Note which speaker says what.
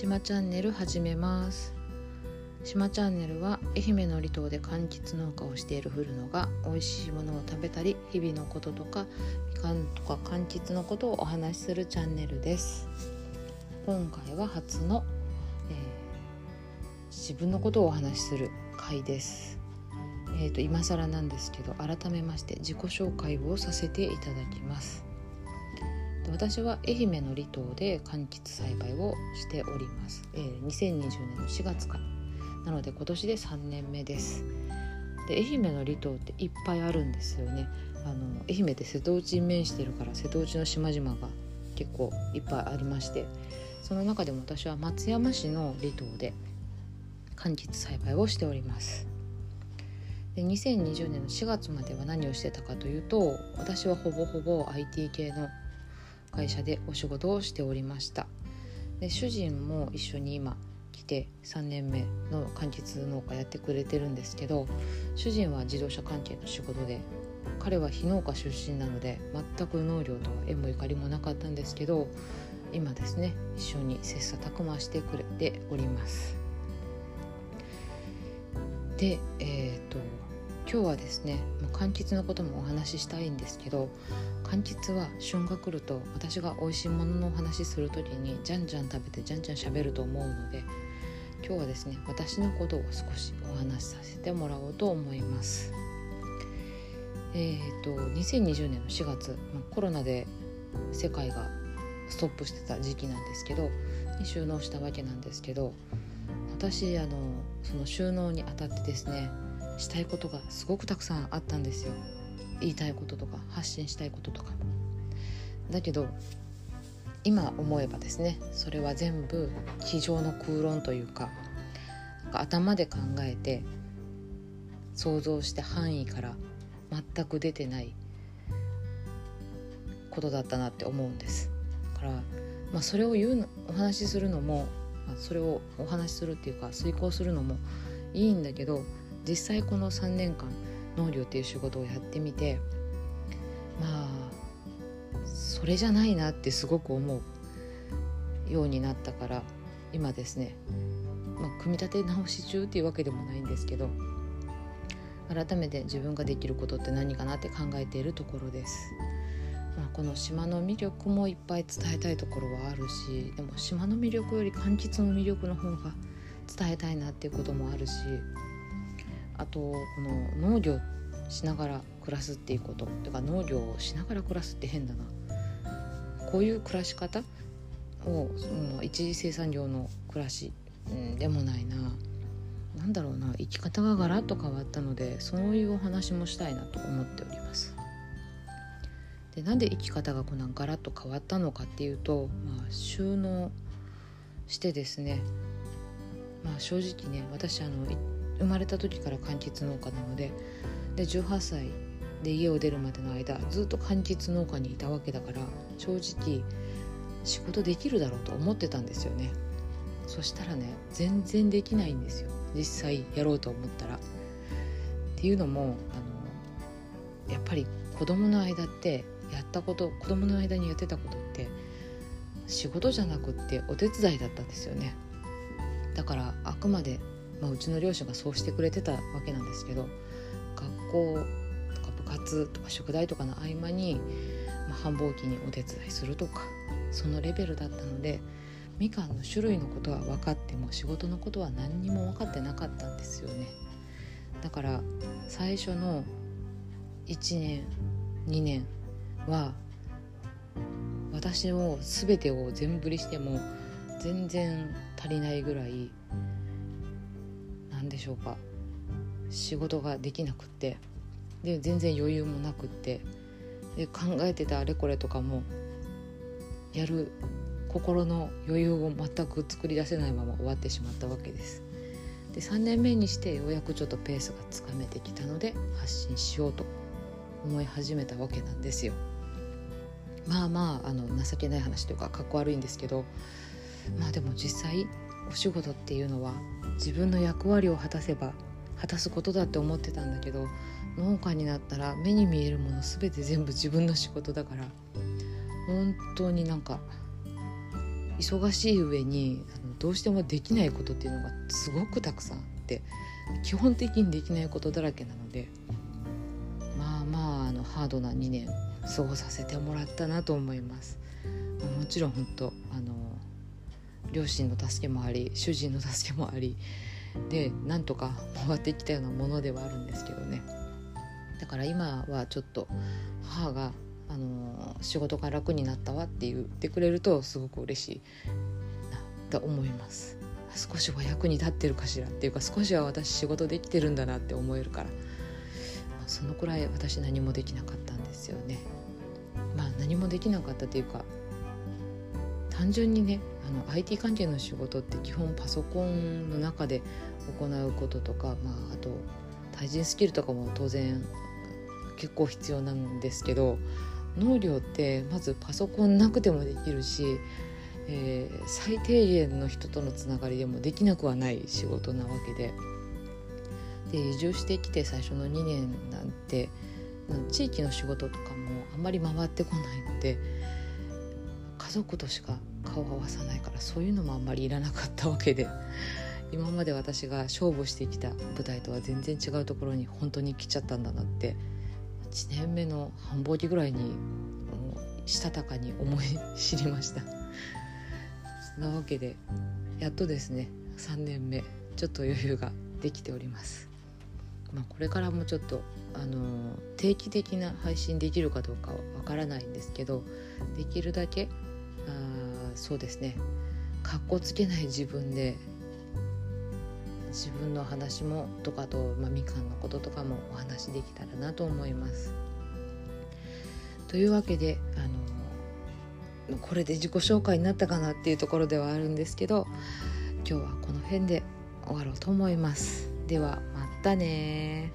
Speaker 1: しまチャンネル始めます。しまチャンネルは愛媛の離島で柑橘農家をしている古野が美味しいものを食べたり日々のこととかみかんとか柑橘のことをお話しするチャンネルです。今回は初の、えー、自分のことをお話しする回です。えーと今更なんですけど改めまして自己紹介をさせていただきます。私は愛媛の離島で柑橘栽培をしております、えー、2020年の4月から。なので今年で3年目です。で愛媛の離島っていっぱいあるんですよね。あの愛媛って瀬戸内に面してるから瀬戸内の島々が結構いっぱいありまして。その中でも私は松山市の離島で柑橘栽培をしております。で2020年の4月までは何をしてたかというと私はほぼほぼ IT 系の会社でお仕事をしておりました。で主人も一緒に今来て3年目の柑橘農家やってくれてるんですけど主人は自動車関係の仕事で彼は非農家出身なので全く農業とは縁もゆかりもなかったんですけど今ですね一緒に切磋琢磨してくれております。でえっ、ー、と今日はですね柑橘のこともお話ししたいんですけど柑橘は旬が来ると私が美味しいもののお話しする時にじゃんじゃん食べてじゃんじゃんしゃべると思うので今日はですね私のことを少しお話しさせてもらおうと思います。えーと、2020年の4月、まコロナで世界がストップしてた時期なんですけどに収納したわけなんですけど私あのその収納にあたってですねしたいことがすごくたくさんあったんですよ。言いたいこととか発信したいこととか。だけど今思えばですねそれは全部机上の空論というか頭で考えて想像した範囲から全く出てないことだったなって思うんです。から、まあ、それを言うのお話しするのも、まあ、それをお話しするっていうか遂行するのもいいんだけど実際この3年間農業っていう仕事をやってみてまあそれじゃないなってすごく思うようになったから今ですね、まあ、組み立て直し中っていうわけでもないんですけど改めて自分ができることって何かなって考えているところです。まあ、この島の魅力もいっぱい伝えたいところはあるしでも島の魅力より柑橘の魅力の方が伝えたいなっていうこともあるしあとこの農業しながら暮らすっていうこと。とか農業をしながら暮らすって変だな。こういう暮らし方をその一次生産業の暮らし、うん、でもないな。何だろうな。生き方がガラッと変わったのでそういうお話もしたいなと思っております。でなんで生き方がこんガラッと変わったのかっていうと、まあ、収納してですね、まあ、正直ね私あの生まれた時から柑橘農家なのでで18歳で家を出るまでの間ずっと柑橘農家にいたわけだから正直仕事できるだろうと思ってたんですよね。そしたらね全然できないんですよ。実際やろうと思ったら。っていうのもあのやっぱり子供の間ってやったこと子供の間にやってたことって仕事じゃなくってお手伝いだったんですよね。だからあくまでまあ、うちの両親がそうしてくれてたわけなんですけど学校とか部活とか宿題とかの合間に、まあ、繁忙期にお手伝いするとかそのレベルだったのでみかんの種類のことは分かっても仕事のことは何にも分かってなかったんですよね。だから最初の1年2年は私を全てを全振りしても全然足りないぐらい何でしょうか仕事ができなくってで全然余裕もなくってで考えてたあれこれとかもやる心の余裕を全く作り出せないまま終わってしまったわけです。で3年目にしてようやくちょっとペースがつかめてきたので発信しようと思い始めたわけなんですよ。まあまああの情けない話というかかっこ悪いんですけどまあでも実際お仕事っていうのは自分の役割を果たせば果たすことだって思ってたんだけど農家になったら目に見えるもの全て全部自分の仕事だから本当になんか忙しい上にあのどうしてもできないことっていうのがすごくたくさんあって基本的にできないことだらけなのでまあまああのハードな2年過ごさせてもらったなと思います。もちろん本当あの両親の助けもあり主人の助けもありでなんとか回ってきたようなものではあるんですけどね。だから今はちょっと母があの仕事が楽になったわって言ってくれるとすごく嬉しいなと思います。少しは役に立ってるかしらっていうか少しは私仕事できてるんだなって思えるから、まあ、そのくらい私何もできなかったんですよね。まあ何もできなかったというか単純にねあの IT 関係の仕事って基本パソコンの中で行うこととか、まあ、あと対人スキルとかも当然結構必要なんですけど農業ってまずパソコンなくてもできるし、えー、最低限の人とのつながりでもできなくはない仕事なわけで。で移住してきて最初の2年なんて地域の仕事とかもあんまり回ってこないので家族としか顔を合わさないからそういうのもあんまりいらなかったわけで。今まで私が勝負してきた舞台とは全然違うところに本当に来ちゃったんだなって。1年目の繁忙期ぐらいにしたたかに思い知りました。そんなわけでやっとですね3年目ちょっと余裕ができております。まあ、これからもちょっとあの定期的な配信できるかどうかはわからないんですけどできるだけそうですねかっこつけない自分で自分の話もとかと、まあ、みかんのこととかもお話できたらなと思います。というわけであのこれで自己紹介になったかなっていうところではあるんですけど今日はこの辺で終わろうと思います。ではまたね